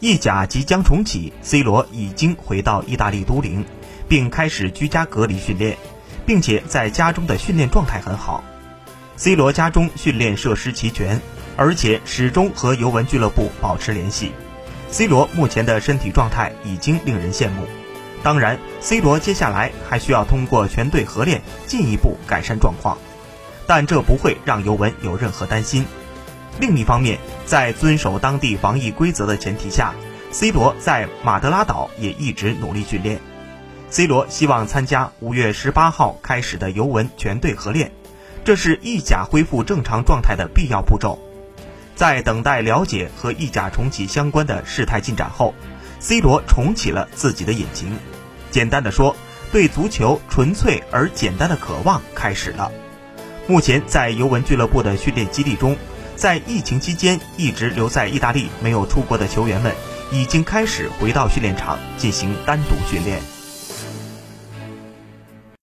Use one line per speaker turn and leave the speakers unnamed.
意甲即将重启，C 罗已经回到意大利都灵，并开始居家隔离训练，并且在家中的训练状态很好。C 罗家中训练设施齐全，而且始终和尤文俱乐部保持联系。C 罗目前的身体状态已经令人羡慕。当然，C 罗接下来还需要通过全队合练进一步改善状况，但这不会让尤文有任何担心。另一方面，在遵守当地防疫规则的前提下，C 罗在马德拉岛也一直努力训练。C 罗希望参加五月十八号开始的尤文全队合练，这是意甲恢复正常状态的必要步骤。在等待了解和意甲重启相关的事态进展后，C 罗重启了自己的引擎。简单的说，对足球纯粹而简单的渴望开始了。目前在尤文俱乐部的训练基地中。在疫情期间一直留在意大利没有出国的球员们，已经开始回到训练场进行单独训练。